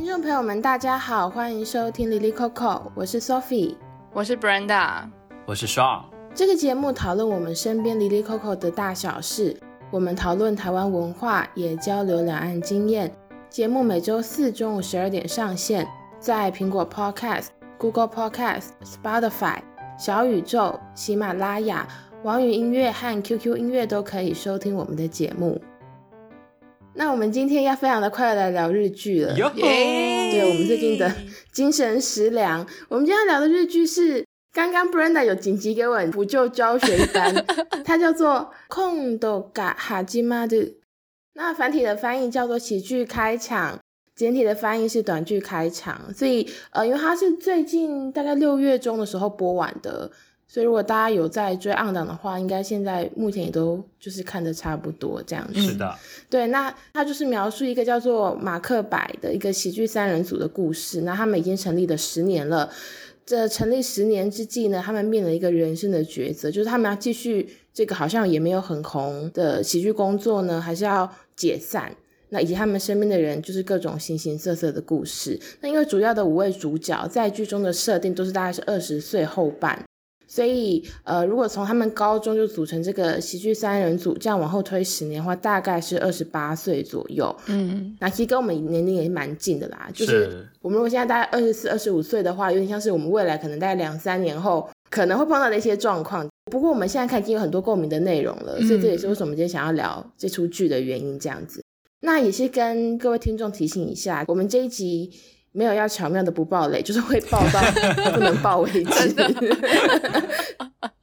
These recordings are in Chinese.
听众朋友们，大家好，欢迎收听《Lily Coco，》，我是 Sophie，我是 Brenda，我是 Sean。这个节目讨论我们身边 Lily Coco 的大小事，我们讨论台湾文化，也交流两岸经验。节目每周四中午十二点上线，在苹果 Podcast、Google Podcast、Spotify、小宇宙、喜马拉雅、网易音乐和 QQ 音乐都可以收听我们的节目。那我们今天要非常的快乐来聊日剧了，耶 Yo！对，我们最近的精神食粮。我们今天要聊的日剧是刚刚 Brenda 有紧急给我补救教学一单，它叫做《今度が始まる》。那繁体的翻译叫做喜剧开场，简体的翻译是短剧开场。所以呃，因为它是最近大概六月中的时候播完的。 所以，如果大家有在追 on 档的话，应该现在目前也都就是看的差不多这样子。是的，对，那他就是描述一个叫做马克白的一个喜剧三人组的故事。那他们已经成立了十年了，这成立十年之际呢，他们面临一个人生的抉择，就是他们要继续这个好像也没有很红的喜剧工作呢，还是要解散？那以及他们身边的人，就是各种形形色色的故事。那因为主要的五位主角在剧中的设定都是大概是二十岁后半。所以，呃，如果从他们高中就组成这个喜剧三人组，这样往后推十年的话，大概是二十八岁左右。嗯，那其实跟我们年龄也是蛮近的啦。就是我们如果现在大概二十四、二十五岁的话，有点像是我们未来可能大概两三年后可能会碰到的一些状况。不过我们现在看已经有很多共鸣的内容了，所以这也是为什么我们今天想要聊这出剧的原因。这样子，那也是跟各位听众提醒一下，我们这一集。没有要巧妙的不爆雷，就是会爆到 不能爆为止。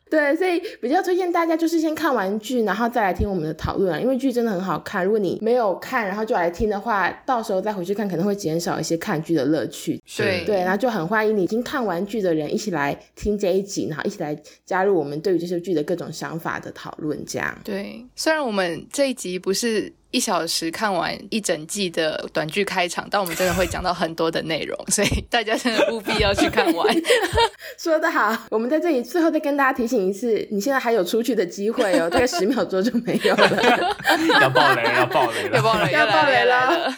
对，所以比较推荐大家就是先看完剧，然后再来听我们的讨论啊，因为剧真的很好看。如果你没有看，然后就来听的话，到时候再回去看可能会减少一些看剧的乐趣。对对，然后就很欢迎你已经看完剧的人一起来听这一集，然后一起来加入我们对于这些剧的各种想法的讨论。这样对，虽然我们这一集不是。一小时看完一整季的短剧开场，但我们真的会讲到很多的内容，所以大家真的务必要去看完。说得好，我们在这里最后再跟大家提醒一次，你现在还有出去的机会哦，大概十秒钟就没有了。要爆雷，要爆雷了，要爆雷，要爆雷了。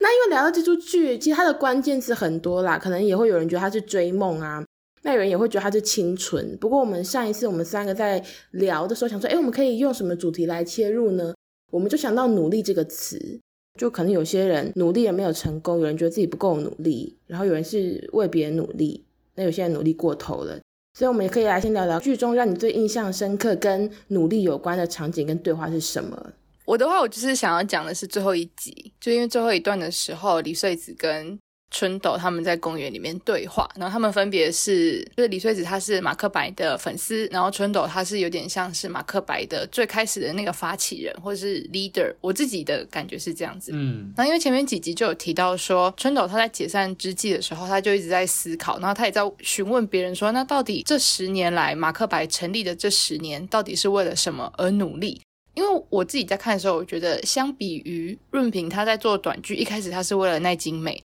那因为聊到这出剧，其实它的关键词很多啦，可能也会有人觉得它是追梦啊，那有人也会觉得它是清纯。不过我们上一次我们三个在聊的时候，想说，哎，我们可以用什么主题来切入呢？我们就想到“努力”这个词，就可能有些人努力也没有成功，有人觉得自己不够努力，然后有人是为别人努力，那有些人努力过头了，所以我们也可以来先聊聊剧中让你最印象深刻跟努力有关的场景跟对话是什么。我的话，我就是想要讲的是最后一集，就因为最后一段的时候，李穗子跟春斗他们在公园里面对话，然后他们分别是，就是李穗子她是马克白的粉丝，然后春斗他是有点像是马克白的最开始的那个发起人或者是 leader，我自己的感觉是这样子。嗯，然后因为前面几集就有提到说，春斗他在解散之际的时候，他就一直在思考，然后他也在询问别人说，那到底这十年来马克白成立的这十年，到底是为了什么而努力？因为我自己在看的时候，我觉得相比于润平他在做短剧，一开始他是为了奈津美。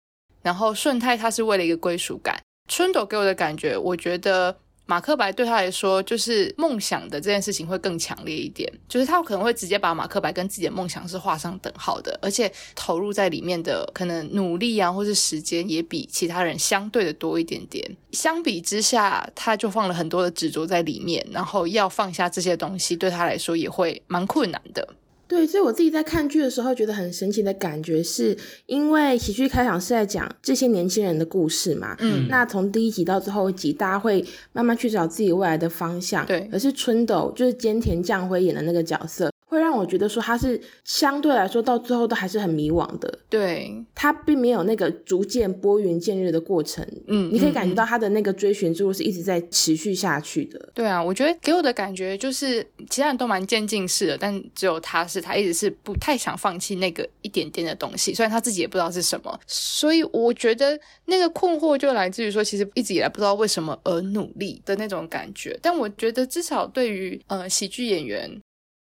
然后顺泰他是为了一个归属感，春斗给我的感觉，我觉得马克白对他来说就是梦想的这件事情会更强烈一点，就是他可能会直接把马克白跟自己的梦想是画上等号的，而且投入在里面的可能努力啊或是时间也比其他人相对的多一点点。相比之下，他就放了很多的执着在里面，然后要放下这些东西对他来说也会蛮困难的。对，所以我自己在看剧的时候觉得很神奇的感觉，是因为喜剧开场是在讲这些年轻人的故事嘛。嗯，那从第一集到最后一集，大家会慢慢去找自己未来的方向。对，而是春斗就是菅田将晖演的那个角色。会让我觉得说他是相对来说到最后都还是很迷惘的，对，他并没有那个逐渐拨云见日的过程，嗯，你可以感觉到他的那个追寻之路是一直在持续下去的。对啊，我觉得给我的感觉就是其他人都蛮渐进式的，但只有他是他一直是不太想放弃那个一点点的东西，虽然他自己也不知道是什么，所以我觉得那个困惑就来自于说，其实一直以来不知道为什么而努力的那种感觉。但我觉得至少对于呃喜剧演员。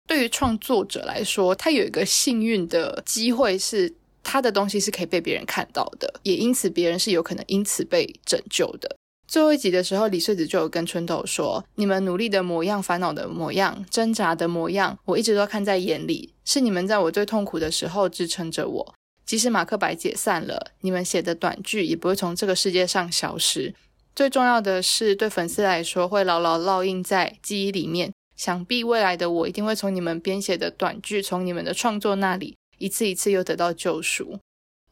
对于创作者来说，他有一个幸运的机会，是他的东西是可以被别人看到的，也因此别人是有可能因此被拯救的。最后一集的时候，李穗子就有跟春斗说：“你们努力的模样、烦恼的模样、挣扎的模样，我一直都看在眼里，是你们在我最痛苦的时候支撑着我。即使马克白解散了，你们写的短剧也不会从这个世界上消失。最重要的是，对粉丝来说，会牢牢烙印在记忆里面。想必未来的我一定会从你们编写的短剧，从你们的创作那里，一次一次又得到救赎。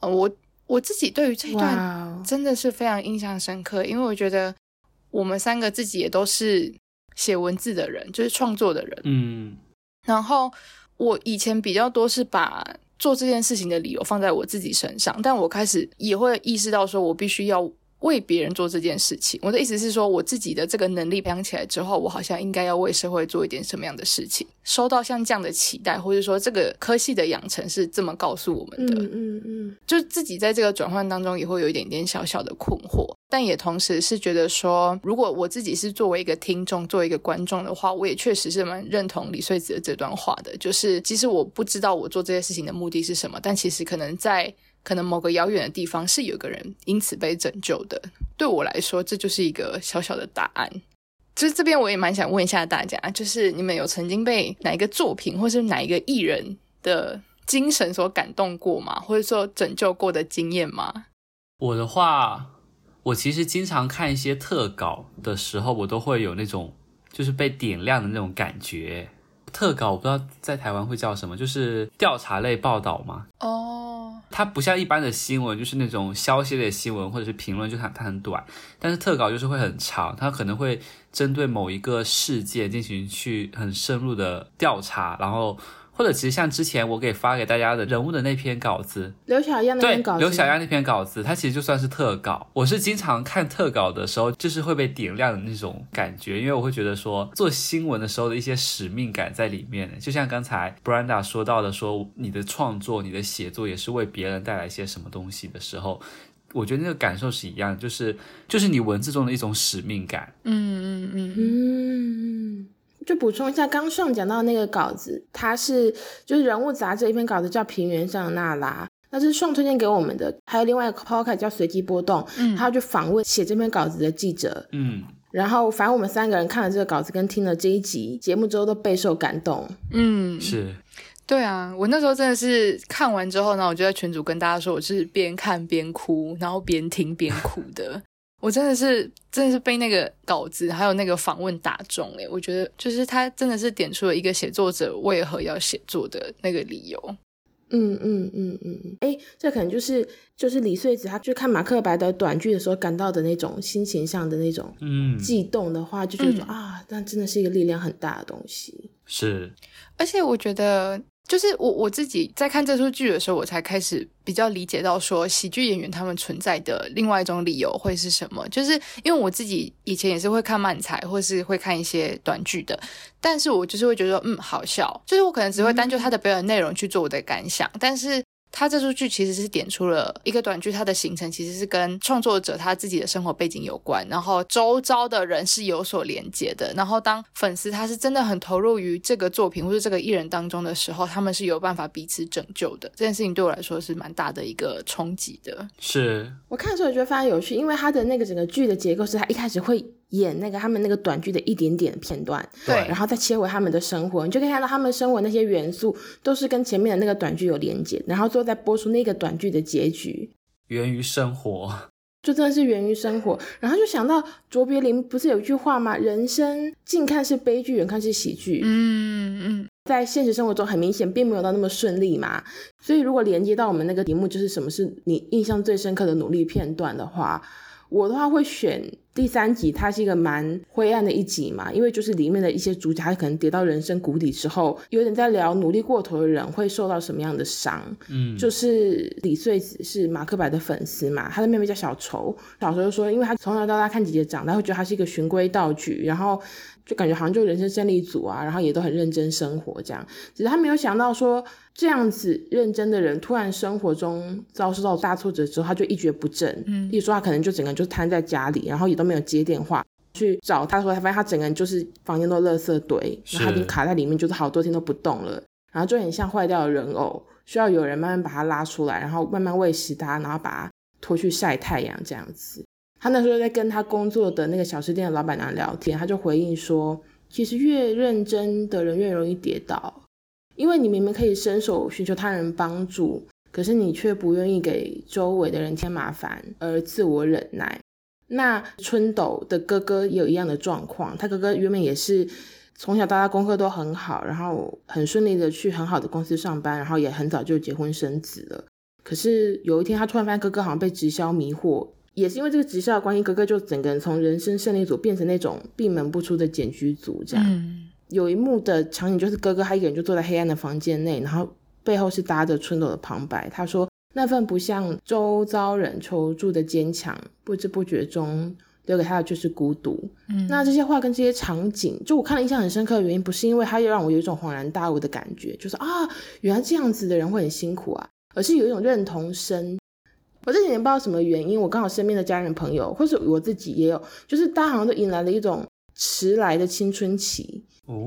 呃，我我自己对于这一段真的是非常印象深刻，因为我觉得我们三个自己也都是写文字的人，就是创作的人。嗯，然后我以前比较多是把做这件事情的理由放在我自己身上，但我开始也会意识到，说我必须要。为别人做这件事情，我的意思是说，我自己的这个能力培养起来之后，我好像应该要为社会做一点什么样的事情。收到像这样的期待，或者说这个科系的养成是这么告诉我们的，嗯嗯嗯，就自己在这个转换当中也会有一点点小小的困惑，但也同时是觉得说，如果我自己是作为一个听众、作为一个观众的话，我也确实是蛮认同李穗子的这段话的，就是其实我不知道我做这些事情的目的是什么，但其实可能在。可能某个遥远的地方是有个人因此被拯救的。对我来说，这就是一个小小的答案。就是这边我也蛮想问一下大家，就是你们有曾经被哪一个作品，或是哪一个艺人的精神所感动过吗？或者说拯救过的经验吗？我的话，我其实经常看一些特稿的时候，我都会有那种就是被点亮的那种感觉。特稿我不知道在台湾会叫什么，就是调查类报道嘛。哦，它不像一般的新闻，就是那种消息类新闻或者是评论，就它它很短。但是特稿就是会很长，它可能会针对某一个事件进行去很深入的调查，然后。或者其实像之前我给发给大家的人物的那篇稿子，刘小样那篇稿子，刘小燕那篇稿子，它其实就算是特稿。我是经常看特稿的时候，就是会被点亮的那种感觉，因为我会觉得说做新闻的时候的一些使命感在里面。就像刚才 Brenda 说到的，说你的创作、你的写作也是为别人带来一些什么东西的时候，我觉得那个感受是一样的，就是就是你文字中的一种使命感。嗯嗯嗯嗯。就补充一下，刚上讲到那个稿子，它是就是人物杂志一篇稿子，叫《平原上的娜拉》，那是上推荐给我们的。还有另外一个 podcast 叫《随机波动》，嗯，他要去访问写这篇稿子的记者，嗯，然后反正我们三个人看了这个稿子跟听了这一集节目之后，都备受感动。嗯，是，对啊，我那时候真的是看完之后呢，我就在群组跟大家说，我是边看边哭，然后边听边哭的。我真的是，真的是被那个稿子还有那个访问打中诶，我觉得就是他真的是点出了一个写作者为何要写作的那个理由。嗯嗯嗯嗯嗯，哎，这可能就是就是李穗子，他去看马克白的短剧的时候感到的那种心情上的那种嗯悸动的话，就觉得说、嗯、啊，那真的是一个力量很大的东西。是，而且我觉得。就是我我自己在看这出剧的时候，我才开始比较理解到说，喜剧演员他们存在的另外一种理由会是什么。就是因为我自己以前也是会看漫才，或是会看一些短剧的，但是我就是会觉得说，嗯，好笑。就是我可能只会单就他的表演内容去做我的感想，但是。他这出剧其实是点出了一个短剧，它的形成其实是跟创作者他自己的生活背景有关，然后周遭的人是有所连接的。然后当粉丝他是真的很投入于这个作品或者这个艺人当中的时候，他们是有办法彼此拯救的。这件事情对我来说是蛮大的一个冲击的。是我看的时候我觉得非常有趣，因为他的那个整个剧的结构是他一开始会。演那个他们那个短剧的一点点片段，对，然后再切回他们的生活，你就可以看到他们生活那些元素都是跟前面的那个短剧有连接，然后最后再播出那个短剧的结局，源于生活，就真的是源于生活。然后就想到卓别林不是有一句话吗？人生近看是悲剧，远看是喜剧。嗯嗯，在现实生活中很明显并没有到那么顺利嘛，所以如果连接到我们那个题目，就是什么是你印象最深刻的努力片段的话，我的话会选。第三集它是一个蛮灰暗的一集嘛，因为就是里面的一些主角，他可能跌到人生谷底之后，有点在聊努力过头的人会受到什么样的伤。嗯，就是李穗子是马克白的粉丝嘛，他的妹妹叫小愁，小愁说，因为他从小到大看姐姐长大，会觉得他是一个循规蹈矩，然后就感觉好像就人生胜利组啊，然后也都很认真生活这样。只是他没有想到说，这样子认真的人，突然生活中遭受到大挫折之后，他就一蹶不振。嗯，例如说他可能就整个人就瘫在家里，然后也都。没有接电话去找他的时候，他发现他整个人就是房间都垃圾堆，然后他已经卡在里面，就是好多天都不动了，然后就很像坏掉的人偶，需要有人慢慢把他拉出来，然后慢慢喂食他，然后把他拖去晒太阳这样子。他那时候在跟他工作的那个小吃店的老板娘聊天，他就回应说，其实越认真的人越容易跌倒，因为你明明可以伸手寻求他人帮助。可是你却不愿意给周围的人添麻烦而自我忍耐。那春斗的哥哥也有一样的状况，他哥哥原本也是从小到大功课都很好，然后很顺利的去很好的公司上班，然后也很早就结婚生子了。可是有一天，他突然发现哥哥好像被直销迷惑，也是因为这个直销的关系，哥哥就整个人从人生胜利组变成那种闭门不出的茧居族。这样，嗯、有一幕的场景就是哥哥他一个人就坐在黑暗的房间内，然后背后是搭着春斗的旁白。他说：“那份不向周遭人求助的坚强，不知不觉中留给他的就是孤独。”嗯，那这些话跟这些场景，就我看了印象很深刻的原因，不是因为他又让我有一种恍然大悟的感觉，就是啊，原来这样子的人会很辛苦啊。而是有一种认同深，我这几年不知道什么原因，我刚好身边的家人朋友，或是我自己也有，就是大家好像都迎来了一种迟来的青春期。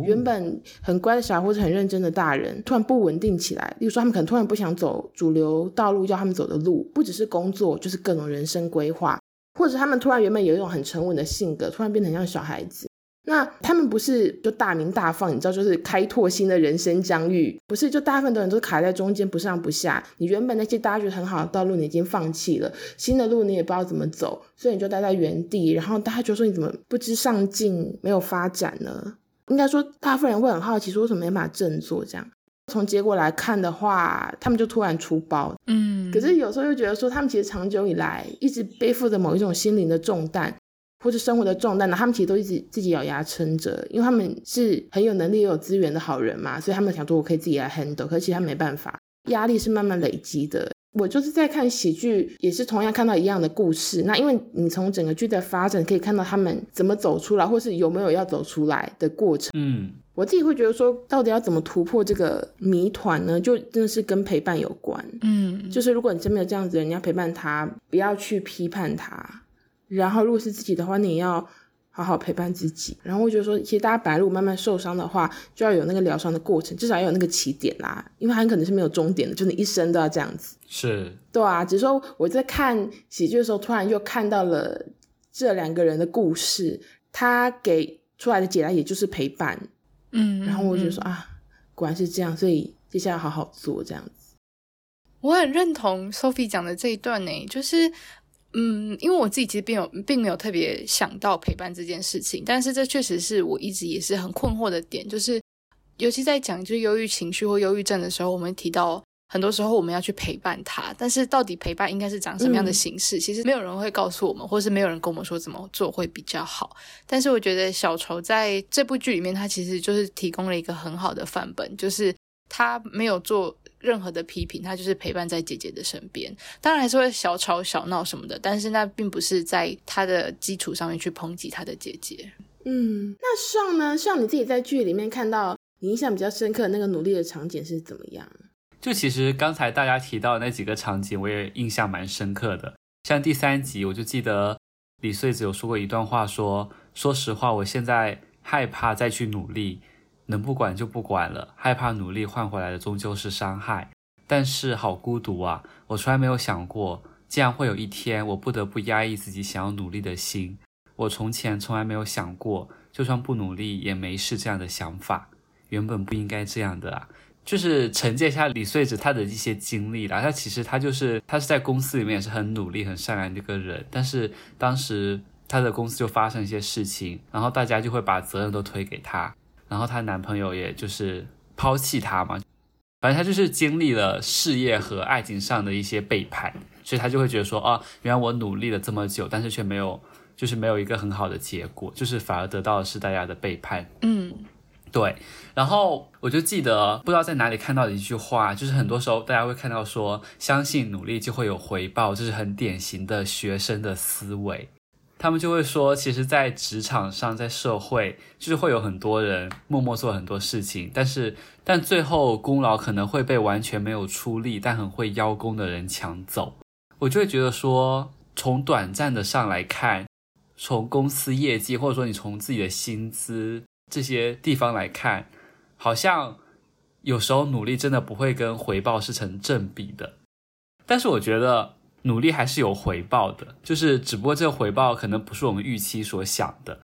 原本很乖的小孩或者很认真的大人，突然不稳定起来。例如说，他们可能突然不想走主流道路，叫他们走的路，不只是工作，就是各种人生规划，或者他们突然原本有一种很沉稳的性格，突然变得很像小孩子。那他们不是就大鸣大放，你知道，就是开拓新的人生疆域，不是就大部分的人都卡在中间，不上不下。你原本那些大家觉得很好的道路，你已经放弃了，新的路你也不知道怎么走，所以你就待在原地。然后大家就说你怎么不知上进，没有发展呢？应该说，大部分人会很好奇，说为什么没办法振作？这样从结果来看的话，他们就突然出包。嗯，可是有时候又觉得说，他们其实长久以来一直背负着某一种心灵的重担。或是生活的重担呢，他们其实都一直自己咬牙撑着，因为他们是很有能力、也有资源的好人嘛，所以他们想说我可以自己来 handle。可是其实他没办法，压力是慢慢累积的。我就是在看喜剧，也是同样看到一样的故事。那因为你从整个剧的发展可以看到他们怎么走出来，或是有没有要走出来的过程。嗯，我自己会觉得说，到底要怎么突破这个谜团呢？就真的是跟陪伴有关。嗯，就是如果你真没有这样子的人，你要陪伴他，不要去批判他。然后，如果是自己的话，你要好好陪伴自己。然后我觉得说，其实大家本来如果慢慢受伤的话，就要有那个疗伤的过程，至少要有那个起点啦。因为它很可能是没有终点的，就你一生都要这样子。是，对啊。只是说我在看喜剧的时候，突然又看到了这两个人的故事，他给出来的解答也就是陪伴。嗯，然后我就说、嗯、啊，果然是这样，所以接下来要好好做这样子。我很认同 Sophie 讲的这一段呢，就是。嗯，因为我自己其实并有并没有特别想到陪伴这件事情，但是这确实是我一直也是很困惑的点，就是尤其在讲就是忧郁情绪或忧郁症的时候，我们提到很多时候我们要去陪伴他，但是到底陪伴应该是长什么样的形式，嗯、其实没有人会告诉我们，或是没有人跟我们说怎么做会比较好。但是我觉得小丑在这部剧里面，他其实就是提供了一个很好的范本，就是他没有做。任何的批评，他就是陪伴在姐姐的身边，当然还是会小吵小闹什么的，但是那并不是在他的基础上面去抨击他的姐姐。嗯，那上呢？上你自己在剧里面看到你印象比较深刻的那个努力的场景是怎么样？就其实刚才大家提到的那几个场景，我也印象蛮深刻的。像第三集，我就记得李穗子有说过一段话说，说说实话，我现在害怕再去努力。能不管就不管了，害怕努力换回来的终究是伤害。但是好孤独啊！我从来没有想过，竟然会有一天我不得不压抑自己想要努力的心。我从前从来没有想过，就算不努力也没事这样的想法，原本不应该这样的啊！就是承接一下李穗子她的一些经历啦。她其实她就是她是在公司里面也是很努力、很善良的一个人，但是当时她的公司就发生一些事情，然后大家就会把责任都推给她。然后她男朋友也就是抛弃她嘛，反正她就是经历了事业和爱情上的一些背叛，所以她就会觉得说啊，原来我努力了这么久，但是却没有，就是没有一个很好的结果，就是反而得到的是大家的背叛。嗯，对。然后我就记得不知道在哪里看到的一句话，就是很多时候大家会看到说，相信努力就会有回报，这是很典型的学生的思维。他们就会说，其实，在职场上，在社会，就是会有很多人默默做很多事情，但是，但最后功劳可能会被完全没有出力但很会邀功的人抢走。我就会觉得说，从短暂的上来看，从公司业绩，或者说你从自己的薪资这些地方来看，好像有时候努力真的不会跟回报是成正比的。但是我觉得。努力还是有回报的，就是只不过这个回报可能不是我们预期所想的，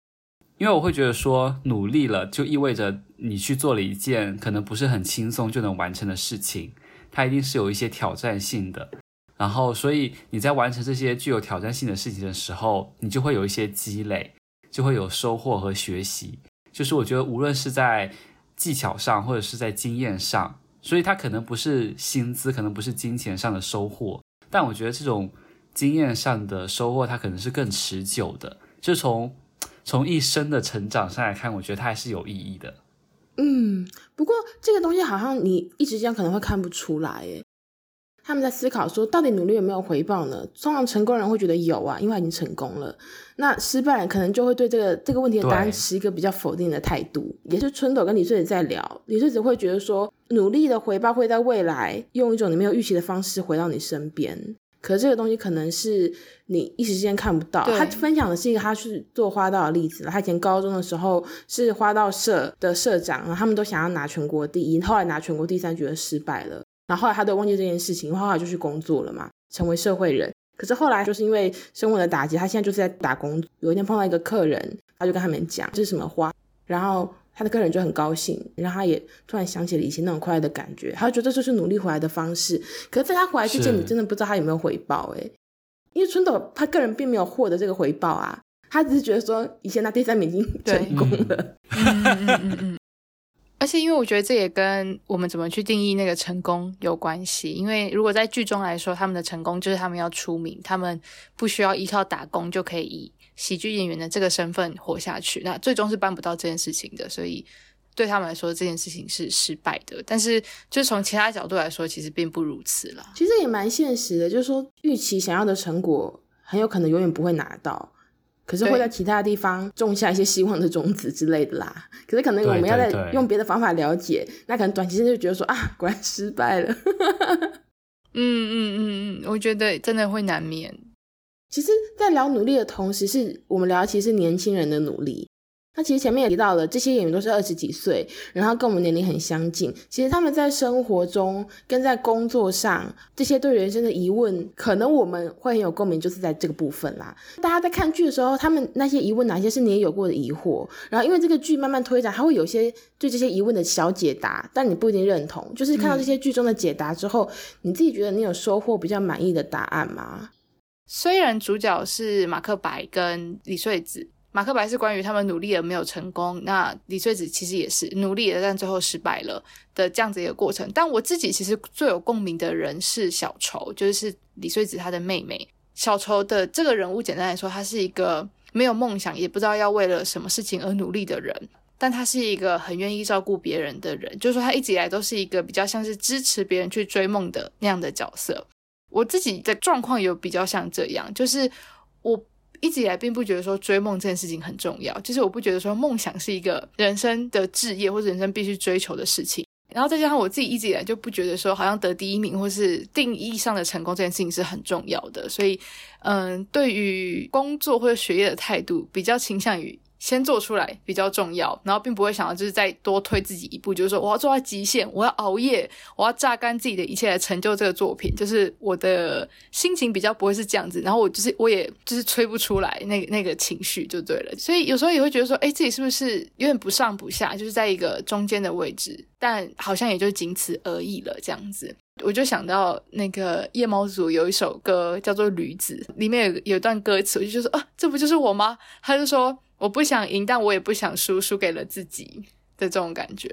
因为我会觉得说努力了就意味着你去做了一件可能不是很轻松就能完成的事情，它一定是有一些挑战性的。然后，所以你在完成这些具有挑战性的事情的时候，你就会有一些积累，就会有收获和学习。就是我觉得，无论是在技巧上，或者是在经验上，所以它可能不是薪资，可能不是金钱上的收获，但我觉得这种经验上的收获，它可能是更持久的。就从从一生的成长上来看，我觉得它还是有意义的。嗯，不过这个东西好像你一直这样可能会看不出来，诶。他们在思考说，到底努力有没有回报呢？通常成功人会觉得有啊，因为已经成功了。那失败人可能就会对这个这个问题的答案持一个比较否定的态度。也是春斗跟李穗子在聊，李穗子会觉得说，努力的回报会在未来用一种你没有预期的方式回到你身边。可是这个东西可能是你一时之间看不到。他分享的是一个他去做花道的例子。他以前高中的时候是花道社的社长，然后他们都想要拿全国第一，后来拿全国第三觉得失败了。然后后来他都忘记这件事情，后来就去工作了嘛，成为社会人。可是后来就是因为生活的打击，他现在就是在打工。有一天碰到一个客人，他就跟他们讲这是什么花，然后他的客人就很高兴，然后他也突然想起了以前那种快乐的感觉，他就觉得这就是努力回来的方式。可是在他回来之前，你真的不知道他有没有回报诶，因为春斗他个人并没有获得这个回报啊，他只是觉得说以前他第三名已经成功了。嗯嗯嗯嗯而且，因为我觉得这也跟我们怎么去定义那个成功有关系。因为如果在剧中来说，他们的成功就是他们要出名，他们不需要依靠打工就可以以喜剧演员的这个身份活下去。那最终是办不到这件事情的，所以对他们来说，这件事情是失败的。但是，就是从其他角度来说，其实并不如此了。其实也蛮现实的，就是说，预期想要的成果，很有可能永远不会拿到。可是会在其他地方种下一些希望的种子之类的啦。可是可能我们要再用别的方法了解，对对对，那可能短期间就觉得说啊，果然失败了。嗯嗯嗯嗯，我觉得真的会难免。其实，在聊努力的同时，是我们聊的其实是年轻人的努力。那其实前面也提到了，这些演员都是二十几岁，然后跟我们年龄很相近。其实他们在生活中跟在工作上，这些对人生的疑问，可能我们会很有共鸣，就是在这个部分啦。大家在看剧的时候，他们那些疑问，哪些是你也有过的疑惑？然后因为这个剧慢慢推展，还会有些对这些疑问的小解答，但你不一定认同。就是看到这些剧中的解答之后，嗯、你自己觉得你有收获比较满意的答案吗？虽然主角是马克白跟李穗子。马克白是关于他们努力了没有成功，那李穗子其实也是努力了，但最后失败了的这样子一个过程。但我自己其实最有共鸣的人是小愁，就是李穗子她的妹妹。小愁的这个人物，简单来说，她是一个没有梦想，也不知道要为了什么事情而努力的人，但她是一个很愿意照顾别人的人，就是说她一直以来都是一个比较像是支持别人去追梦的那样的角色。我自己的状况有比较像这样，就是我。一直以来并不觉得说追梦这件事情很重要，就是我不觉得说梦想是一个人生的志业或者人生必须追求的事情。然后再加上我自己一直以来就不觉得说好像得第一名或是定义上的成功这件事情是很重要的，所以嗯，对于工作或者学业的态度比较倾向于。先做出来比较重要，然后并不会想要就是再多推自己一步，就是说我要做到极限，我要熬夜，我要榨干自己的一切来成就这个作品，就是我的心情比较不会是这样子，然后我就是我也就是催不出来那个那个情绪就对了，所以有时候也会觉得说，哎，自己是不是有点不上不下，就是在一个中间的位置，但好像也就仅此而已了这样子。我就想到那个夜猫组有一首歌叫做《驴子》，里面有有一段歌词，我就说啊，这不就是我吗？他就说。我不想赢，但我也不想输，输给了自己的这种感觉。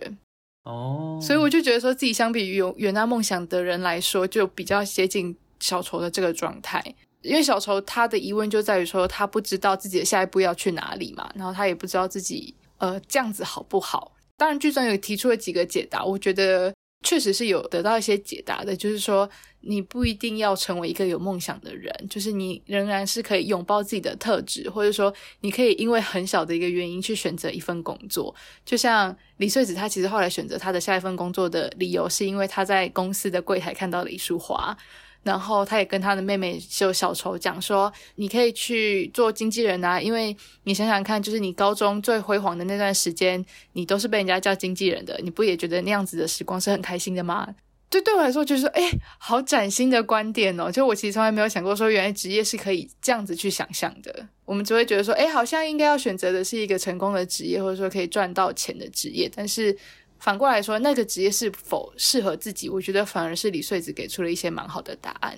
哦，oh. 所以我就觉得说自己相比于有远大梦想的人来说，就比较接近小丑的这个状态。因为小丑他的疑问就在于说，他不知道自己的下一步要去哪里嘛，然后他也不知道自己呃这样子好不好。当然剧中有提出了几个解答，我觉得。确实是有得到一些解答的，就是说你不一定要成为一个有梦想的人，就是你仍然是可以拥抱自己的特质，或者说你可以因为很小的一个原因去选择一份工作。就像李穗子，她其实后来选择她的下一份工作的理由，是因为她在公司的柜台看到了一束花。然后他也跟他的妹妹就小丑讲说，你可以去做经纪人啊，因为你想想看，就是你高中最辉煌的那段时间，你都是被人家叫经纪人的，你不也觉得那样子的时光是很开心的吗？对，对我来说就是说，诶，好崭新的观点哦，就我其实从来没有想过说，原来职业是可以这样子去想象的。我们只会觉得说，诶，好像应该要选择的是一个成功的职业，或者说可以赚到钱的职业，但是。反过来说，那个职业是否适合自己，我觉得反而是李穗子给出了一些蛮好的答案。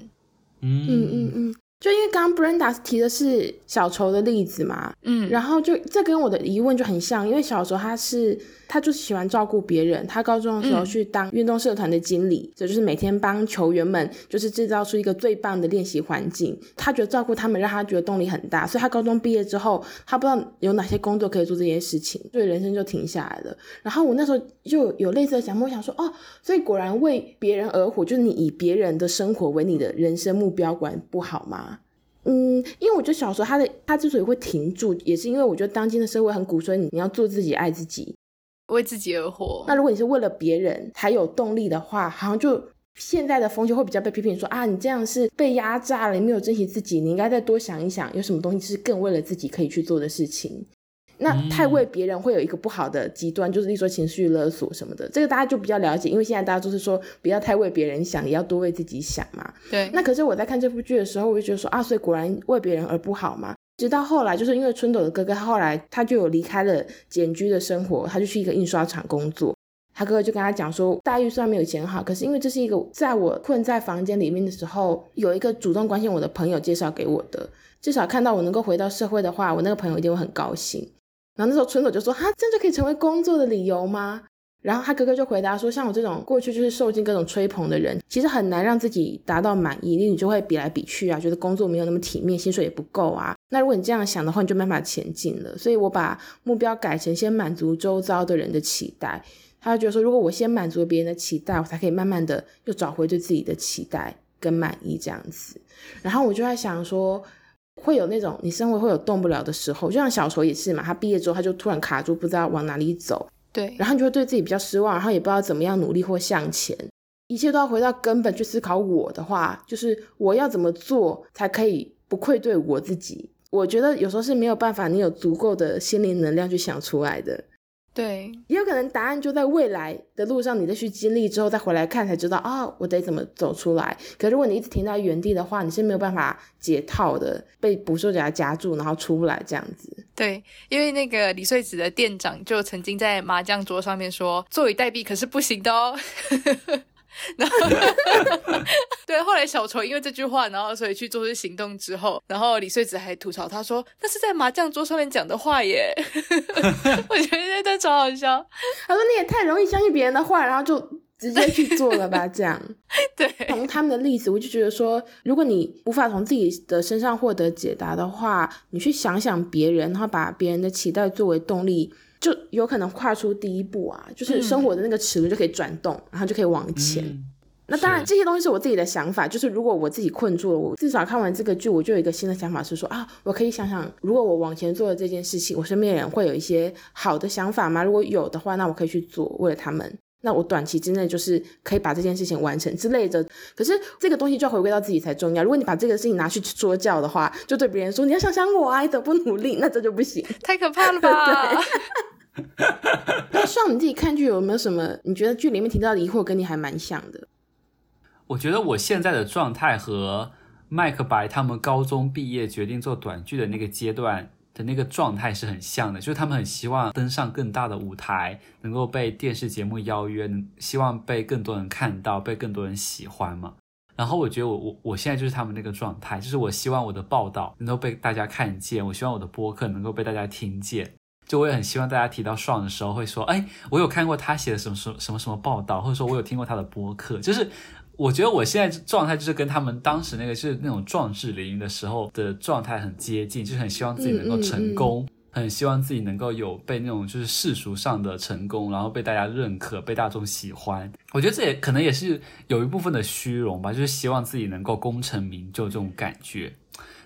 嗯嗯嗯。就因为刚刚 Brenda 提的是小丑的例子嘛，嗯，然后就这跟我的疑问就很像，因为小时候他是他就是喜欢照顾别人，他高中的时候去当运动社团的经理，这、嗯、就是每天帮球员们就是制造出一个最棒的练习环境，他觉得照顾他们让他觉得动力很大，所以他高中毕业之后，他不知道有哪些工作可以做这件事情，所以人生就停下来了。然后我那时候就有类似的想法，我想说哦，所以果然为别人而活，就是你以别人的生活为你的人生目标，管不好吗？嗯，因为我觉得小时候他的他之所以会停住，也是因为我觉得当今的社会很鼓吹你，你要做自己，爱自己，为自己而活。那如果你是为了别人才有动力的话，好像就现在的风气会比较被批评说啊，你这样是被压榨了，你没有珍惜自己，你应该再多想一想，有什么东西是更为了自己可以去做的事情。那太为别人会有一个不好的极端，就是例如说情绪勒索什么的，这个大家就比较了解，因为现在大家都是说不要太为别人想，也要多为自己想嘛。对。那可是我在看这部剧的时候，我就觉得说啊，所以果然为别人而不好嘛。直到后来，就是因为春斗的哥哥，他后来他就有离开了简居的生活，他就去一个印刷厂工作。他哥哥就跟他讲说，待遇虽然没有以前好，可是因为这是一个在我困在房间里面的时候，有一个主动关心我的朋友介绍给我的，至少看到我能够回到社会的话，我那个朋友一定会很高兴。然后那时候春斗就说：“哈，这样就可以成为工作的理由吗？”然后他哥哥就回答说：“像我这种过去就是受尽各种吹捧的人，其实很难让自己达到满意，因为你就会比来比去啊，觉得工作没有那么体面，薪水也不够啊。那如果你这样想的话，你就没办法前进了。所以我把目标改成先满足周遭的人的期待。他就觉得说，如果我先满足别人的期待，我才可以慢慢的又找回对自己的期待跟满意这样子。然后我就在想说。”会有那种你生活会有动不了的时候，就像小丑也是嘛，他毕业之后他就突然卡住，不知道往哪里走，对，然后你就会对自己比较失望，然后也不知道怎么样努力或向前，一切都要回到根本去思考。我的话就是我要怎么做才可以不愧对我自己？我觉得有时候是没有办法，你有足够的心灵能量去想出来的。对，也有可能答案就在未来的路上，你再去经历之后再回来看才知道啊、哦，我得怎么走出来。可如果你一直停在原地的话，你是没有办法解套的，被捕兽夹夹住，然后出不来这样子。对，因为那个李穗子的店长就曾经在麻将桌上面说：“坐以待毙可是不行的哦。” 然后，对，后来小丑因为这句话，然后所以去做出行动之后，然后李穗子还吐槽他说：“那是在麻将桌上面讲的话耶。”我觉得这段超好笑。他说：“你也太容易相信别人的话，然后就直接去做了吧？”这样。对，从他们的例子，我就觉得说，如果你无法从自己的身上获得解答的话，你去想想别人，然后把别人的期待作为动力。就有可能跨出第一步啊，就是生活的那个齿轮就可以转动，嗯、然后就可以往前。嗯、那当然，这些东西是我自己的想法。就是如果我自己困住了，我至少看完这个剧，我就有一个新的想法，是说啊，我可以想想，如果我往前做了这件事情，我身边的人会有一些好的想法吗？如果有的话，那我可以去做，为了他们。那我短期之内就是可以把这件事情完成之类的。可是这个东西就要回归到自己才重要。如果你把这个事情拿去说教的话，就对别人说你要想想我啊，你怎么不努力？那这就不行，太可怕了吧？对 那像你自己看剧有没有什么？你觉得剧里面提到的疑惑跟你还蛮像的？我觉得我现在的状态和麦克白他们高中毕业决定做短剧的那个阶段的那个状态是很像的，就是他们很希望登上更大的舞台，能够被电视节目邀约，希望被更多人看到，被更多人喜欢嘛。然后我觉得我我我现在就是他们那个状态，就是我希望我的报道能够被大家看见，我希望我的播客能够被大家听见。就我也很希望大家提到爽的时候会说，哎，我有看过他写的什么什么什么什么报道，或者说我有听过他的播客。就是我觉得我现在状态就是跟他们当时那个就是那种壮志凌云的时候的状态很接近，就是很希望自己能够成功，嗯嗯嗯、很希望自己能够有被那种就是世俗上的成功，然后被大家认可，被大众喜欢。我觉得这也可能也是有一部分的虚荣吧，就是希望自己能够功成名就这种感觉。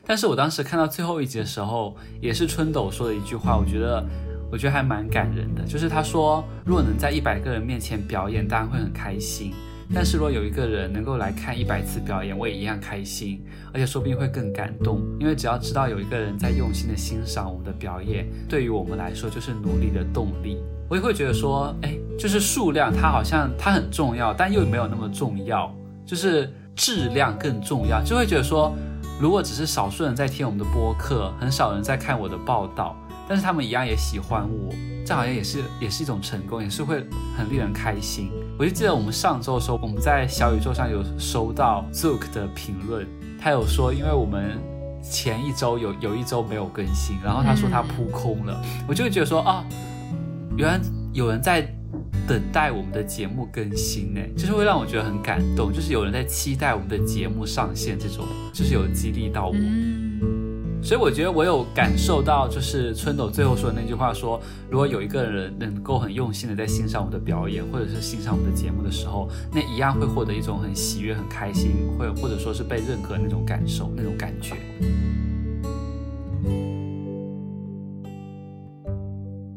但是我当时看到最后一集的时候，也是春斗说的一句话，我觉得，我觉得还蛮感人的。就是他说，如果能在一百个人面前表演，当然会很开心。但是如果有一个人能够来看一百次表演，我也一样开心，而且说不定会更感动。因为只要知道有一个人在用心的欣赏我们的表演，对于我们来说就是努力的动力。我也会觉得说，哎，就是数量它好像它很重要，但又没有那么重要，就是质量更重要，就会觉得说。如果只是少数人在听我们的播客，很少人在看我的报道，但是他们一样也喜欢我，这好像也是也是一种成功，也是会很令人开心。我就记得我们上周的时候，我们在小宇宙上有收到 Zook 的评论，他有说，因为我们前一周有有一周没有更新，然后他说他扑空了，嗯、我就会觉得说啊，原来有人在。等待我们的节目更新呢，就是会让我觉得很感动，就是有人在期待我们的节目上线，这种就是有激励到我。嗯、所以我觉得我有感受到，就是春斗最后说的那句话说，说如果有一个人能够很用心的在欣赏我们的表演，或者是欣赏我们的节目的时候，那一样会获得一种很喜悦、很开心，或或者说是被认可的那种感受、那种感觉。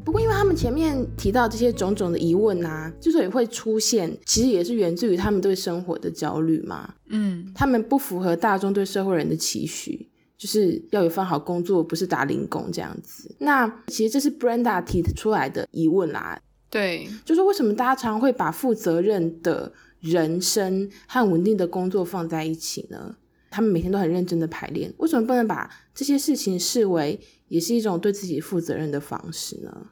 不过，因为他们前面提到这些种种的疑问啊，之所以会出现，其实也是源自于他们对生活的焦虑嘛。嗯，他们不符合大众对社会人的期许，就是要有份好工作，不是打零工这样子。那其实这是 Brenda 提出来的疑问啦。对，就是为什么大家常会把负责任的人生和稳定的工作放在一起呢？他们每天都很认真的排练，为什么不能把这些事情视为也是一种对自己负责任的方式呢？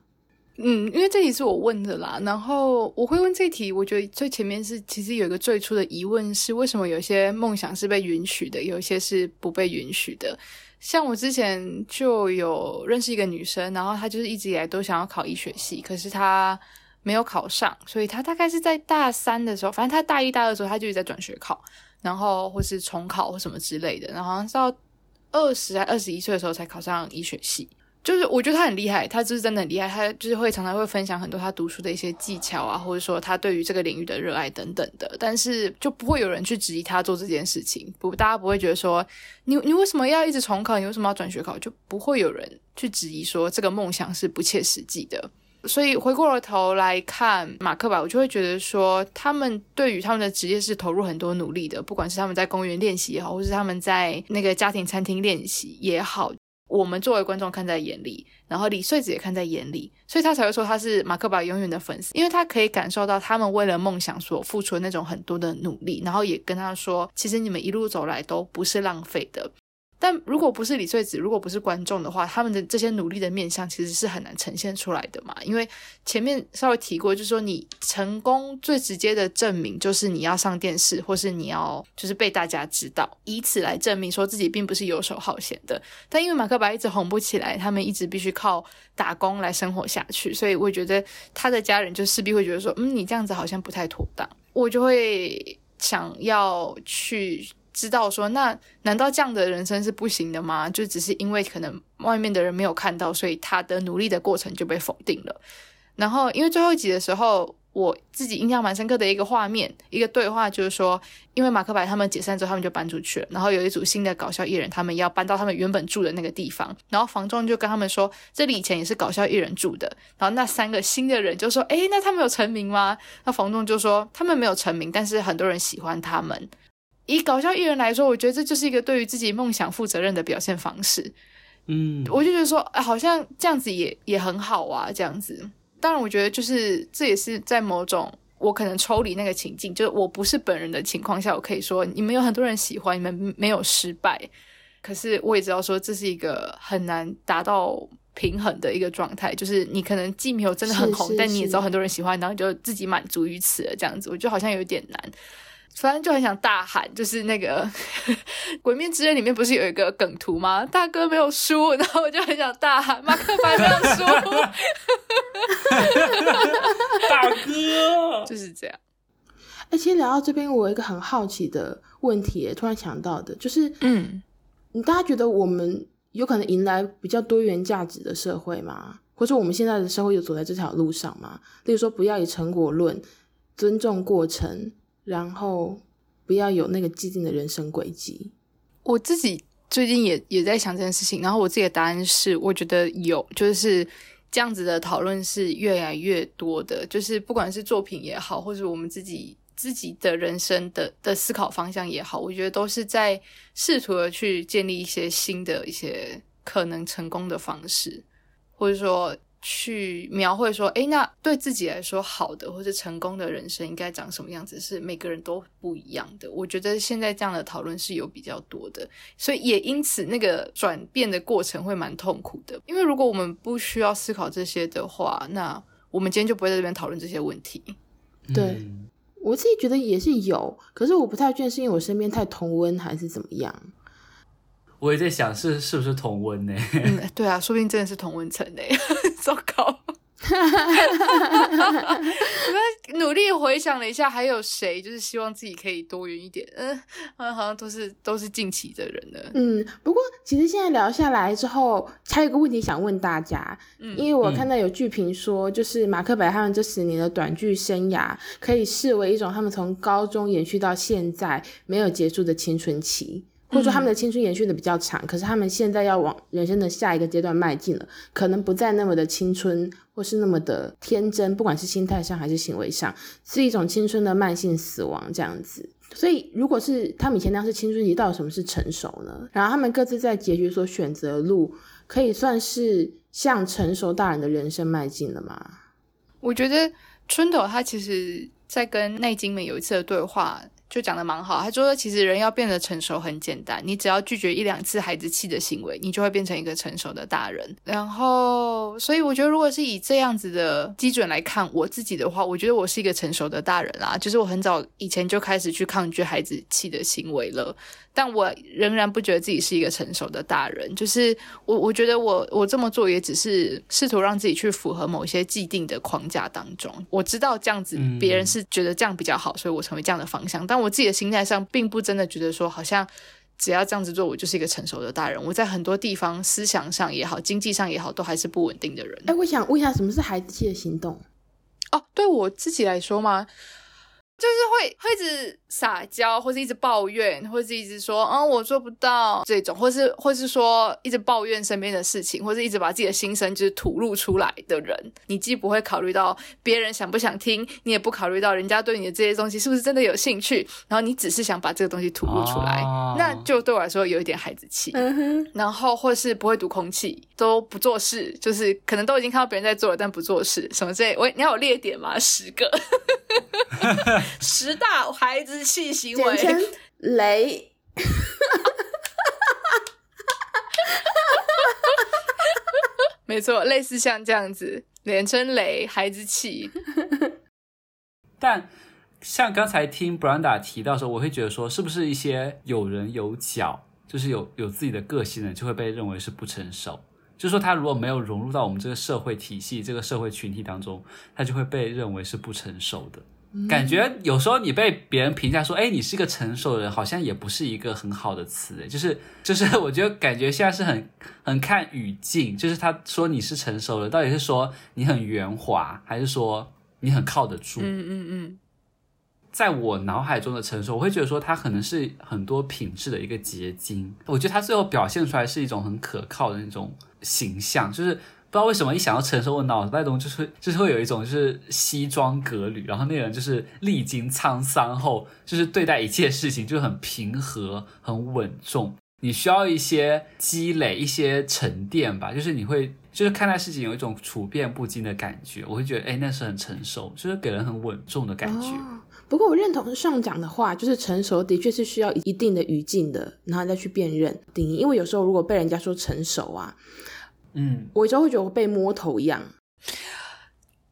嗯，因为这题是我问的啦，然后我会问这题，我觉得最前面是其实有一个最初的疑问是，为什么有些梦想是被允许的，有一些是不被允许的？像我之前就有认识一个女生，然后她就是一直以来都想要考医学系，可是她没有考上，所以她大概是在大三的时候，反正她大一大二的时候，她就一直在转学考，然后或是重考或什么之类的，然后到二十还二十一岁的时候才考上医学系。就是我觉得他很厉害，他就是真的很厉害，他就是会常常会分享很多他读书的一些技巧啊，或者说他对于这个领域的热爱等等的，但是就不会有人去质疑他做这件事情，不，大家不会觉得说你你为什么要一直重考，你为什么要转学考，就不会有人去质疑说这个梦想是不切实际的。所以回过了头来看马克白，我就会觉得说他们对于他们的职业是投入很多努力的，不管是他们在公园练习也好，或是他们在那个家庭餐厅练习也好。我们作为观众看在眼里，然后李穗子也看在眼里，所以他才会说他是马克白永远的粉丝，因为他可以感受到他们为了梦想所付出的那种很多的努力，然后也跟他说，其实你们一路走来都不是浪费的。但如果不是李穗子，如果不是观众的话，他们的这些努力的面向其实是很难呈现出来的嘛。因为前面稍微提过，就是说你成功最直接的证明就是你要上电视，或是你要就是被大家知道，以此来证明说自己并不是游手好闲的。但因为马克白一直红不起来，他们一直必须靠打工来生活下去，所以我觉得他的家人就势必会觉得说，嗯，你这样子好像不太妥当。我就会想要去。知道说，那难道这样的人生是不行的吗？就只是因为可能外面的人没有看到，所以他的努力的过程就被否定了。然后，因为最后一集的时候，我自己印象蛮深刻的一个画面，一个对话，就是说，因为马克白他们解散之后，他们就搬出去了，然后有一组新的搞笑艺人，他们要搬到他们原本住的那个地方，然后房仲就跟他们说，这里以前也是搞笑艺人住的。然后那三个新的人就说，诶，那他们有成名吗？那房仲就说，他们没有成名，但是很多人喜欢他们。以搞笑艺人来说，我觉得这就是一个对于自己梦想负责任的表现方式。嗯，我就觉得说，哎，好像这样子也也很好啊，这样子。当然，我觉得就是这也是在某种我可能抽离那个情境，就是我不是本人的情况下，我可以说你们有很多人喜欢，你们没有失败。可是我也知道说，这是一个很难达到平衡的一个状态，就是你可能既没有真的很红，是是是，但你也知道很多人喜欢，然后你就自己满足于此了，这样子，我觉得好像有点难。反正就很想大喊，就是那个 《鬼面之刃》里面不是有一个梗图吗？大哥没有输，然后我就很想大喊马克白没有输，大哥就是这样。哎，其实聊到这边，我有一个很好奇的问题，突然想到的，就是，嗯，你大家觉得我们有可能迎来比较多元价值的社会吗？或者我们现在的社会有走在这条路上吗？例如说，不要以成果论，尊重过程。然后不要有那个既定的人生轨迹。我自己最近也也在想这件事情，然后我自己的答案是，我觉得有，就是这样子的讨论是越来越多的，就是不管是作品也好，或者我们自己自己的人生的的思考方向也好，我觉得都是在试图的去建立一些新的一些可能成功的方式，或者说。去描绘说，诶，那对自己来说好的或者成功的人生应该长什么样子，是每个人都不一样的。我觉得现在这样的讨论是有比较多的，所以也因此那个转变的过程会蛮痛苦的。因为如果我们不需要思考这些的话，那我们今天就不会在这边讨论这些问题。对。嗯我自己觉得也是有，可是我不太确定是因为我身边太同温还是怎么样。我也在想是是不是同温呢？嗯，对啊，说不定真的是同温层呢。糟糕。哈哈哈哈哈！我努力回想了一下，还有谁就是希望自己可以多元一点？嗯，好像都是都是近期的人了。嗯，不过其实现在聊下来之后，还有一个问题想问大家。嗯，因为我看到有剧评说，就是马克白他们这十年的短剧生涯，可以视为一种他们从高中延续到现在没有结束的青春期。或者说他们的青春延续的比较长，嗯，可是他们现在要往人生的下一个阶段迈进了，可能不再那么的青春，或是那么的天真，不管是心态上还是行为上，是一种青春的慢性死亡这样子。所以，如果是他们以前那样是青春期，到底什么是成熟呢？然后他们各自在结局所选择的路，可以算是向成熟大人的人生迈进了吗？我觉得春斗他其实在跟内经们有一次的对话。就讲的蛮好，他说其实人要变得成熟很简单，你只要拒绝一两次孩子气的行为，你就会变成一个成熟的大人。然后，所以我觉得如果是以这样子的基准来看我自己的话，我觉得我是一个成熟的大人啦，就是我很早以前就开始去抗拒孩子气的行为了。但我仍然不觉得自己是一个成熟的大人，就是我，我觉得我我这么做也只是试图让自己去符合某一些既定的框架当中。我知道这样子别人是觉得这样比较好，所以我成为这样的方向。但我自己的心态上，并不真的觉得说，好像只要这样子做，我就是一个成熟的大人。我在很多地方思想上也好，经济上也好，都还是不稳定的人。哎，我想问一下，什么是孩子气的行动？哦，对我自己来说吗？就是会会一直撒娇，或是一直抱怨，或是一直说，嗯，我做不到这种，或是或是说一直抱怨身边的事情，或是一直把自己的心声就是吐露出来的人，你既不会考虑到别人想不想听，你也不考虑到人家对你的这些东西是不是真的有兴趣，然后你只是想把这个东西吐露出来，哦、那就对我来说有一点孩子气。嗯哼，然后或是不会读空气，都不做事，就是可能都已经看到别人在做了，但不做事，什么之类。我你要有列点吗？十个。十大孩子气行为，简称 雷。没错，类似像这样子，连称雷孩子气。但像刚才听 Brenda 提到的时候，我会觉得说，是不是一些有人有角，就是有有自己的个性的人，就会被认为是不成熟？就是说他如果没有融入到我们这个社会体系、这个社会群体当中，他就会被认为是不成熟的。感觉有时候你被别人评价说，哎，你是个成熟的人，好像也不是一个很好的词，哎，就是 就是，我觉得感觉现在是很很看语境，就是他说你是成熟的，到底是说你很圆滑，还是说你很靠得住？嗯嗯嗯，在我脑海中的成熟，我会觉得说他可能是很多品质的一个结晶。我觉得他最后表现出来是一种很可靠的那种形象，就是。不知道为什么一想到成熟，我脑袋中就是就是会有一种就是西装革履，然后那个人就是历经沧桑后，就是对待一切事情就很平和、很稳重。你需要一些积累、一些沉淀吧，就是你会就是看待事情有一种处变不惊的感觉。我会觉得，哎，那是很成熟，就是给人很稳重的感觉。不过我认同上讲的话，就是成熟的确是需要一定的语境的，然后再去辨认定义。因为有时候如果被人家说成熟啊。嗯，我有时候会觉得我被摸头一样，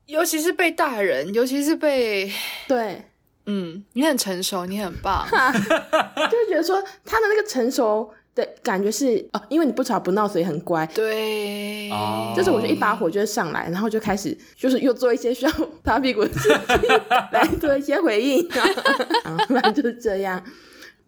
尤其是被大人，尤其是被对，嗯，你很成熟，你很棒，就会觉得说他的那个成熟的感觉是哦，因为你不吵不闹，所以很乖，对，就是我就一把火就会上来，然后就开始就是又做一些需要擦屁股的事情来做一些回应，然后就是这样。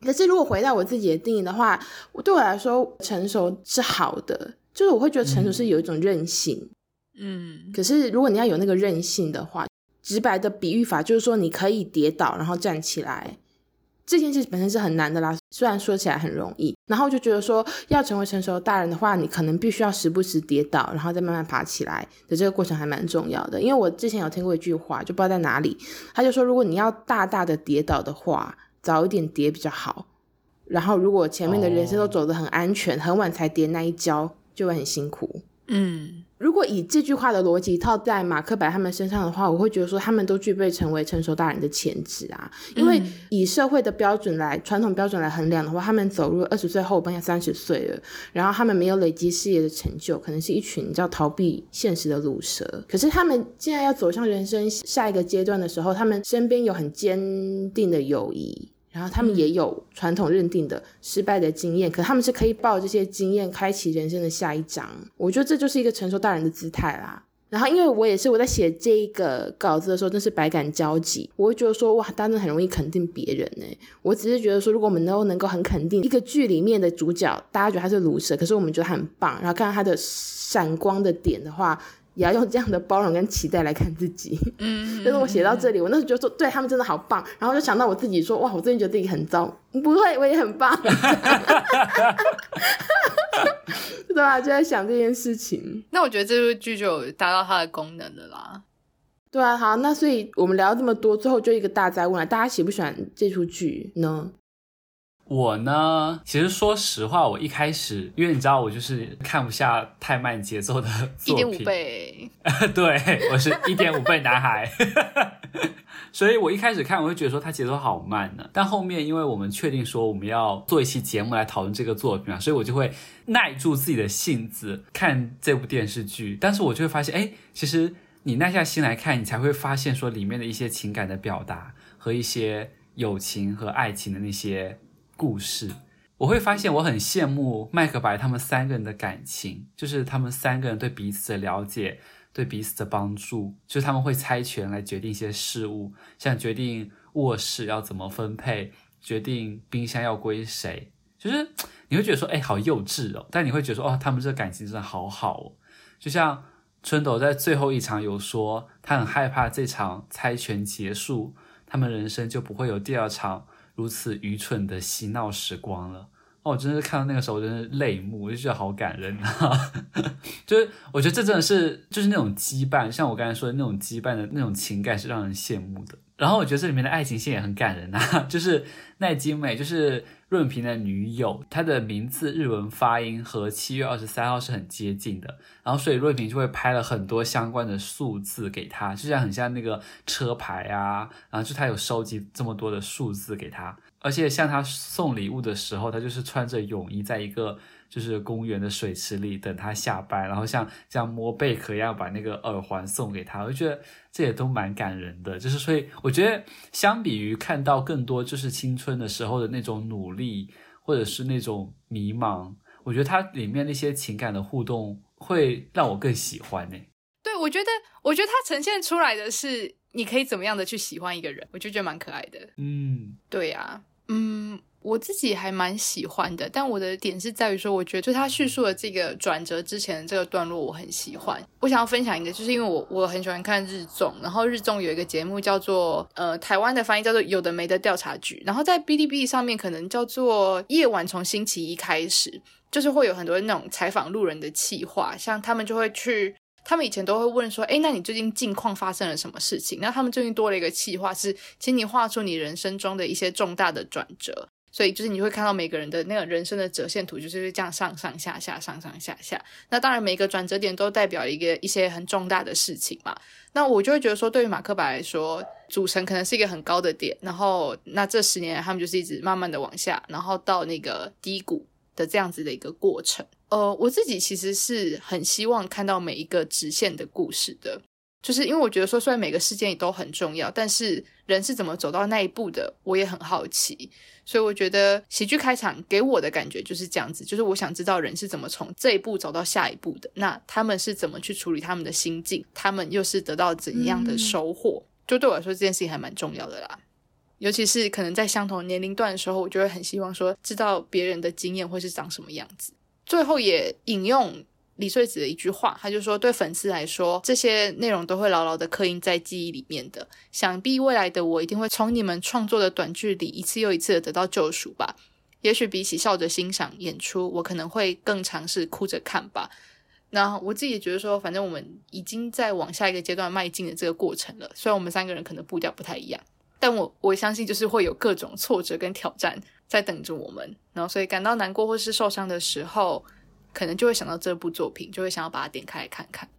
可是如果回到我自己的定义的话，我对我来说成熟是好的。就是我会觉得成熟是有一种韧性，嗯，可是如果你要有那个韧性的话，直白的比喻法就是说你可以跌倒然后站起来，这件事本身是很难的啦。虽然说起来很容易，然后就觉得说要成为成熟的大人的话，你可能必须要时不时跌倒，然后再慢慢爬起来的这个过程还蛮重要的。因为我之前有听过一句话，就不知道在哪里，他就说如果你要大大的跌倒的话，早一点跌比较好。然后如果前面的人生都走得很安全，很晚才跌那一跤。就会很辛苦，嗯，如果以这句话的逻辑套在马克白他们身上的话，我会觉得说他们都具备成为成熟大人的潜质啊。因为以社会的标准来，传统标准来衡量的话，他们走入二十岁后，奔向三十岁了，然后他们没有累积事业的成就，可能是一群叫逃避现实的鲁蛇。可是他们现在要走向人生下一个阶段的时候，他们身边有很坚定的友谊。然后他们也有传统认定的失败的经验，可他们是可以抱这些经验开启人生的下一章。我觉得这就是一个成熟大人的姿态啦。然后因为我也是我在写这一个稿子的时候，真是百感交集。我会觉得说，哇，大家很容易肯定别人呢。我只是觉得说，如果我们都能够很肯定一个剧里面的主角，大家觉得他是鲁蛇，可是我们觉得他很棒，然后看到他的闪光的点的话。也要用这样的包容跟期待来看自己。嗯，就是我写到这里，我那时候觉得说，对他们真的好棒，然后就想到我自己说，哇，我最近觉得自己很糟，不会，我也很棒。对吧？就在想这件事情。那我觉得这部剧就有达到它的功能了啦。对啊，好，那所以我们聊了这么多，最后就一个大哉问了，大家喜不喜欢这出剧呢？我呢，其实说实话，我一开始，因为你知道，我就是看不下太慢节奏的作品，一点五倍，对，我是一点五倍男孩，所以我一开始看，我会觉得说他节奏好慢呢。但后面，因为我们确定说我们要做一期节目来讨论这个作品啊，所以我就会耐住自己的性子看这部电视剧。但是我就会发现，哎，其实你耐下心来看，你才会发现说里面的一些情感的表达和一些友情和爱情的那些。故事，我会发现我很羡慕麦克白他们三个人的感情，就是他们三个人对彼此的了解，对彼此的帮助，就是他们会猜拳来决定一些事物，像决定卧室要怎么分配，决定冰箱要归谁，就是你会觉得说，哎，好幼稚哦，但你会觉得说，哦，他们这个感情真的好好哦。就像春斗在最后一场有说，他很害怕这场猜拳结束，他们人生就不会有第二场。如此愚蠢的嬉闹时光了哦！我真的是看到那个时候，真是泪目，我就觉得好感人啊！就是我觉得这真的是就是那种羁绊，像我刚才说的那种羁绊的那种情感是让人羡慕的。然后我觉得这里面的爱情线也很感人啊，就是奈津美，就是润平的女友，她的名字日文发音和七月二十三号是很接近的，然后所以润平就会拍了很多相关的数字给她，就像很像那个车牌啊，然后就他有收集这么多的数字给她，而且像他送礼物的时候，他就是穿着泳衣在一个。就是公园的水池里等他下班，然后像这样摸贝壳一样把那个耳环送给他，我觉得这也都蛮感人的。就是所以我觉得相比于看到更多就是青春的时候的那种努力或者是那种迷茫，我觉得它里面那些情感的互动会让我更喜欢呢。对，我觉得我觉得它呈现出来的是你可以怎么样的去喜欢一个人，我就觉得蛮可爱的。嗯，对呀，嗯。我自己还蛮喜欢的，但我的点是在于说，我觉得就他叙述的这个转折之前的这个段落，我很喜欢。我想要分享一个，就是因为我我很喜欢看日综，然后日综有一个节目叫做呃台湾的翻译叫做有的没的调查局，然后在哔哩哔哩上面可能叫做夜晚从星期一开始，就是会有很多那种采访路人的企划，像他们就会去，他们以前都会问说，诶，那你最近近况发生了什么事情？那他们最近多了一个企划是，请你画出你人生中的一些重大的转折。所以就是你会看到每个人的那个人生的折线图，就是这样上上下下，上上下下。那当然每个转折点都代表一个一些很重大的事情嘛。那我就会觉得说，对于马克白来说，组成可能是一个很高的点，然后那这十年他们就是一直慢慢的往下，然后到那个低谷的这样子的一个过程。呃，我自己其实是很希望看到每一个直线的故事的。就是因为我觉得说，虽然每个事件也都很重要，但是人是怎么走到那一步的，我也很好奇。所以我觉得喜剧开场给我的感觉就是这样子，就是我想知道人是怎么从这一步走到下一步的，那他们是怎么去处理他们的心境，他们又是得到怎样的收获？嗯、就对我来说，这件事情还蛮重要的啦。尤其是可能在相同年龄段的时候，我就会很希望说，知道别人的经验会是长什么样子。最后也引用。李穗子的一句话，他就说：“对粉丝来说，这些内容都会牢牢的刻印在记忆里面的。想必未来的我一定会从你们创作的短剧里一次又一次的得到救赎吧。也许比起笑着欣赏演出，我可能会更尝试哭着看吧。那我自己也觉得说，反正我们已经在往下一个阶段迈进的这个过程了。虽然我们三个人可能步调不太一样，但我我相信就是会有各种挫折跟挑战在等着我们。然后，所以感到难过或是受伤的时候。”可能就会想到这部作品，就会想要把它点开来看看。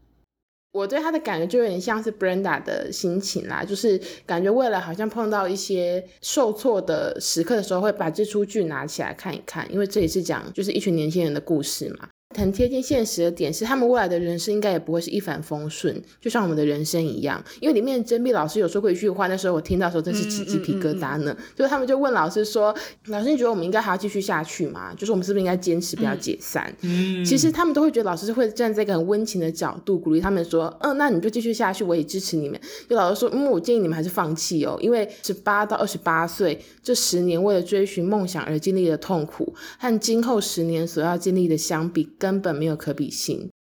我对他的感觉就有点像是 Brenda 的心情啦，就是感觉未来好像碰到一些受挫的时刻的时候，会把这出剧拿起来看一看，因为这也是讲就是一群年轻人的故事嘛。很贴近现实的点是，他们未来的人生应该也不会是一帆风顺，就像我们的人生一样。因为里面甄碧老师有说过一句话，那时候我听到的时候真是起鸡皮疙瘩呢。嗯嗯嗯嗯、就是他们就问老师说：“老师，你觉得我们应该还要继续下去吗？就是我们是不是应该坚持，不要解散？”嗯，其实他们都会觉得老师会站在一个很温情的角度鼓励他们说：“嗯，那你就继续下去，我也支持你们。”就老师说：“嗯，我建议你们还是放弃哦，因为十八到二十八岁这十年为了追寻梦想而经历的痛苦，和今后十年所要经历的相比，根本没有可比。”性，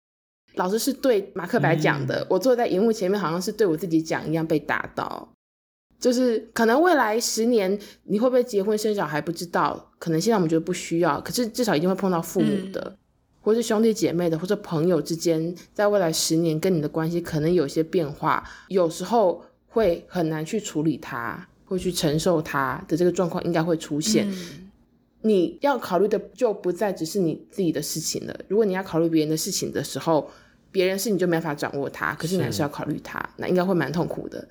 老师是对马克白讲的。嗯、我坐在荧幕前面，好像是对我自己讲一样，被打到。就是可能未来十年你会不会结婚生小孩不知道，可能现在我们觉得不需要，可是至少一定会碰到父母的，嗯、或是兄弟姐妹的，或者朋友之间，在未来十年跟你的关系可能有些变化，有时候会很难去处理它，会去承受它的这个状况，应该会出现。嗯你要考虑的就不再只是你自己的事情了。如果你要考虑别人的事情的时候，别人事你就没法掌握它，可是你还是要考虑它，那应该会蛮痛苦的。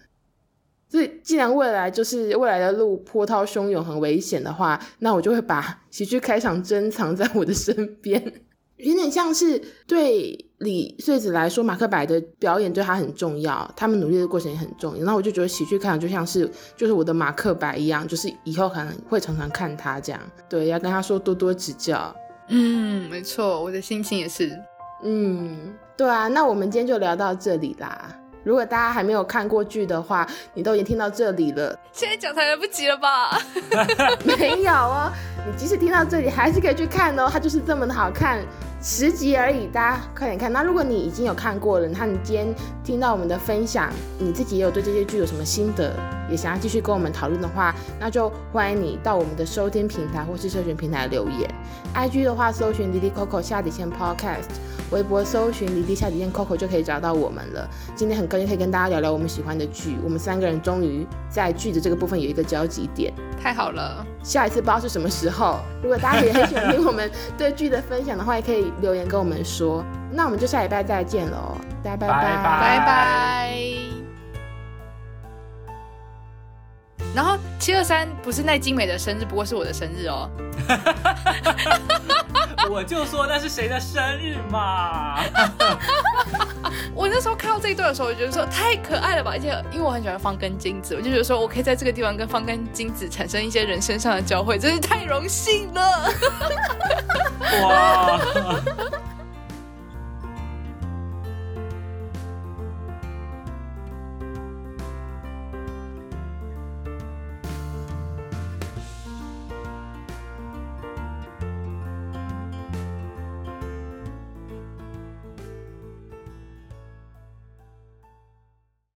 所以，既然未来就是未来的路波涛汹涌、很危险的话，那我就会把喜剧开场珍藏在我的身边。有点像是对李穗子来说，马克白的表演对他很重要，他们努力的过程也很重要。然后我就觉得喜剧看就像是就是我的马克白一样，就是以后可能会常常看他这样。对，要跟他说多多指教。嗯，没错，我的心情也是。嗯，对啊，那我们今天就聊到这里啦。如果大家还没有看过剧的话，你都已经听到这里了，现在讲才来不及了吧？没有哦，你即使听到这里，还是可以去看哦，它就是这么的好看。十集而已，大家快点看。那如果你已经有看过了，那你今天听到我们的分享，你自己也有对这些剧有什么心得，也想要继续跟我们讨论的话，那就欢迎你到我们的收听平台或是社群平台留言。IG 的话，搜寻 Lily Coco 下底线 Podcast，微博搜寻 Lily 下底线 Coco 就可以找到我们了。今天很高兴可以跟大家聊聊我们喜欢的剧，我们三个人终于在剧的这个部分有一个交集点，太好了。下一次不知道是什么时候，如果大家也很喜欢听我们对剧的分享的话，也可以。留言跟我们说，那我们就下礼拜再见喽，大家拜拜拜拜。然后七二三不是奈精美的生日，不过是我的生日哦。我就说那是谁的生日嘛。我那时候看到这一段的时候，我就觉得说太可爱了吧，而且因为我很喜欢方根金子，我就觉得说我可以在这个地方跟方根金子产生一些人生上的交汇，真是太荣幸了。哇。